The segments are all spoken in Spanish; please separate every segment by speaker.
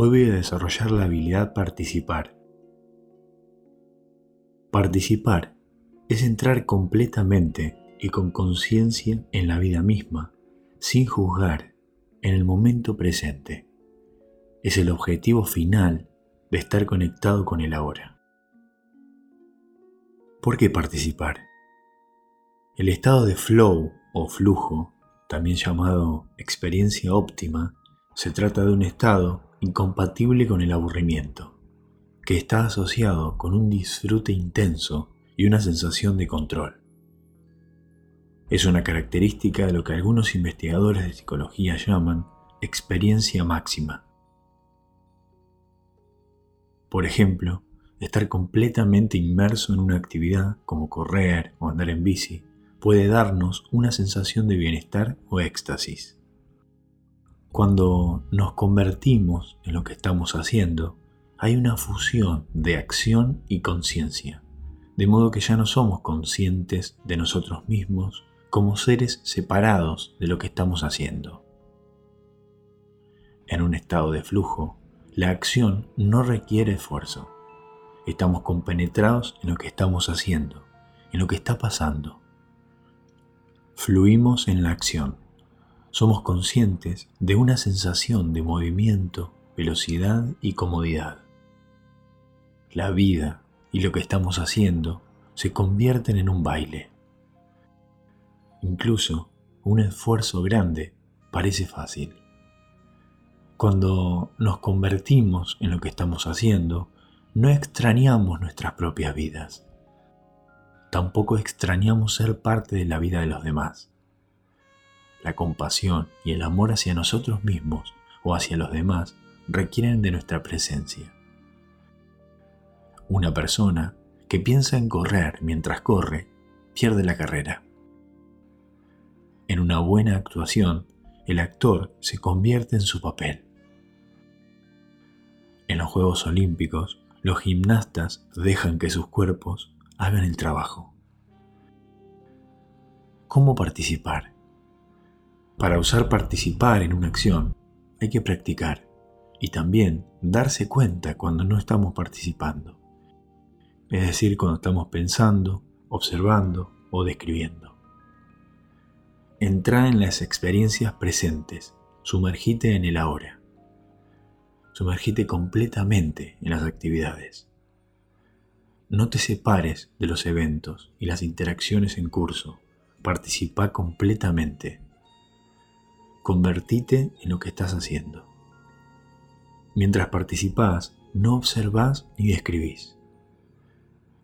Speaker 1: Hoy voy a desarrollar la habilidad participar. Participar es entrar completamente y con conciencia en la vida misma, sin juzgar, en el momento presente. Es el objetivo final de estar conectado con el ahora. ¿Por qué participar? El estado de flow o flujo, también llamado experiencia óptima, se trata de un estado incompatible con el aburrimiento, que está asociado con un disfrute intenso y una sensación de control. Es una característica de lo que algunos investigadores de psicología llaman experiencia máxima. Por ejemplo, estar completamente inmerso en una actividad como correr o andar en bici puede darnos una sensación de bienestar o éxtasis. Cuando nos convertimos en lo que estamos haciendo, hay una fusión de acción y conciencia, de modo que ya no somos conscientes de nosotros mismos como seres separados de lo que estamos haciendo. En un estado de flujo, la acción no requiere esfuerzo. Estamos compenetrados en lo que estamos haciendo, en lo que está pasando. Fluimos en la acción somos conscientes de una sensación de movimiento, velocidad y comodidad. La vida y lo que estamos haciendo se convierten en un baile. Incluso un esfuerzo grande parece fácil. Cuando nos convertimos en lo que estamos haciendo, no extrañamos nuestras propias vidas. Tampoco extrañamos ser parte de la vida de los demás la compasión y el amor hacia nosotros mismos o hacia los demás requieren de nuestra presencia. Una persona que piensa en correr mientras corre pierde la carrera. En una buena actuación, el actor se convierte en su papel. En los Juegos Olímpicos, los gimnastas dejan que sus cuerpos hagan el trabajo. ¿Cómo participar? Para usar participar en una acción hay que practicar y también darse cuenta cuando no estamos participando. Es decir, cuando estamos pensando, observando o describiendo. Entra en las experiencias presentes, sumergite en el ahora. Sumergite completamente en las actividades. No te separes de los eventos y las interacciones en curso. Participa completamente convertite en lo que estás haciendo. Mientras participás, no observás ni describís.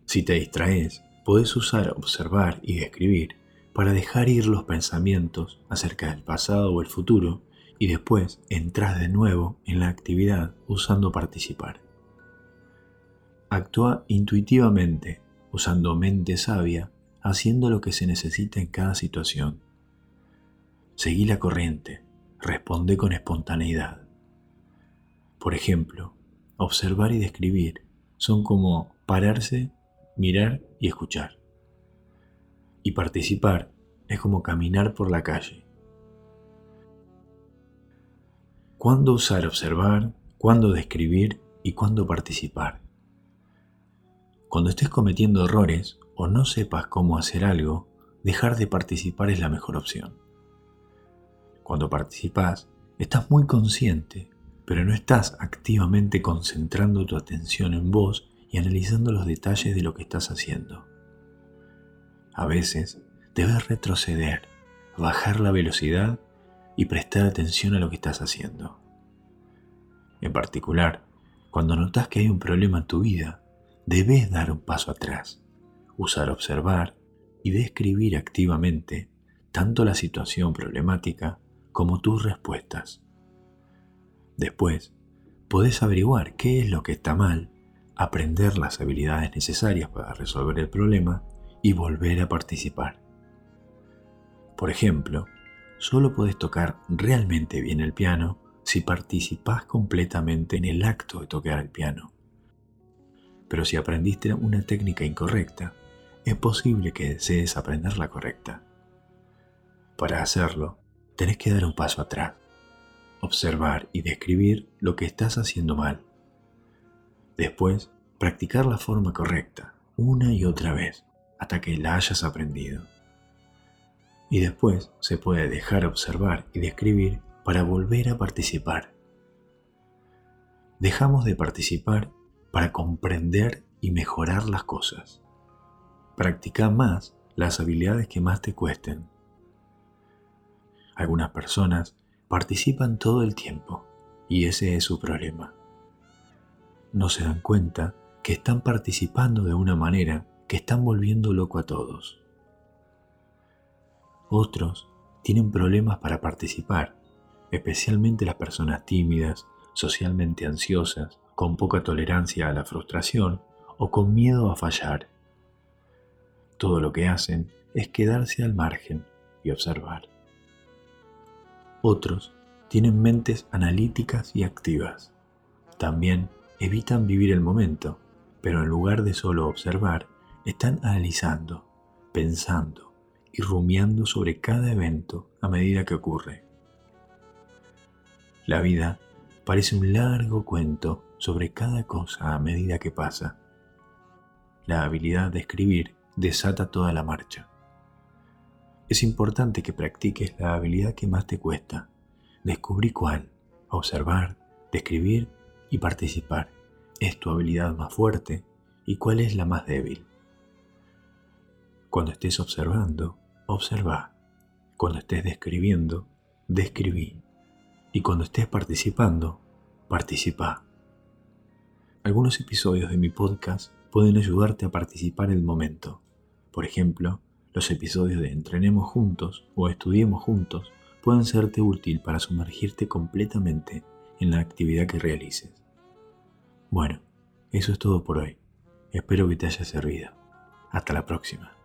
Speaker 1: Si te distraes, podés usar observar y describir para dejar ir los pensamientos acerca del pasado o el futuro y después entras de nuevo en la actividad usando participar. Actúa intuitivamente, usando mente sabia, haciendo lo que se necesita en cada situación Seguí la corriente, responde con espontaneidad. Por ejemplo, observar y describir son como pararse, mirar y escuchar. Y participar es como caminar por la calle. ¿Cuándo usar observar? ¿Cuándo describir? ¿Y cuándo participar? Cuando estés cometiendo errores o no sepas cómo hacer algo, dejar de participar es la mejor opción. Cuando participas, estás muy consciente, pero no estás activamente concentrando tu atención en vos y analizando los detalles de lo que estás haciendo. A veces debes retroceder, bajar la velocidad y prestar atención a lo que estás haciendo. En particular, cuando notas que hay un problema en tu vida, debes dar un paso atrás, usar observar y describir activamente tanto la situación problemática como tus respuestas. Después, podés averiguar qué es lo que está mal, aprender las habilidades necesarias para resolver el problema y volver a participar. Por ejemplo, solo podés tocar realmente bien el piano si participás completamente en el acto de tocar el piano. Pero si aprendiste una técnica incorrecta, es posible que desees aprender la correcta. Para hacerlo, tenés que dar un paso atrás, observar y describir lo que estás haciendo mal. Después, practicar la forma correcta, una y otra vez, hasta que la hayas aprendido. Y después se puede dejar observar y describir para volver a participar. Dejamos de participar para comprender y mejorar las cosas. Practica más las habilidades que más te cuesten. Algunas personas participan todo el tiempo y ese es su problema. No se dan cuenta que están participando de una manera que están volviendo loco a todos. Otros tienen problemas para participar, especialmente las personas tímidas, socialmente ansiosas, con poca tolerancia a la frustración o con miedo a fallar. Todo lo que hacen es quedarse al margen y observar. Otros tienen mentes analíticas y activas. También evitan vivir el momento, pero en lugar de solo observar, están analizando, pensando y rumiando sobre cada evento a medida que ocurre. La vida parece un largo cuento sobre cada cosa a medida que pasa. La habilidad de escribir desata toda la marcha. Es importante que practiques la habilidad que más te cuesta. Descubrí cuál. Observar, describir y participar. Es tu habilidad más fuerte y cuál es la más débil. Cuando estés observando, observa. Cuando estés describiendo, describí. Y cuando estés participando, participa. Algunos episodios de mi podcast pueden ayudarte a participar el momento. Por ejemplo, los episodios de Entrenemos juntos o Estudiemos juntos pueden serte útil para sumergirte completamente en la actividad que realices. Bueno, eso es todo por hoy. Espero que te haya servido. Hasta la próxima.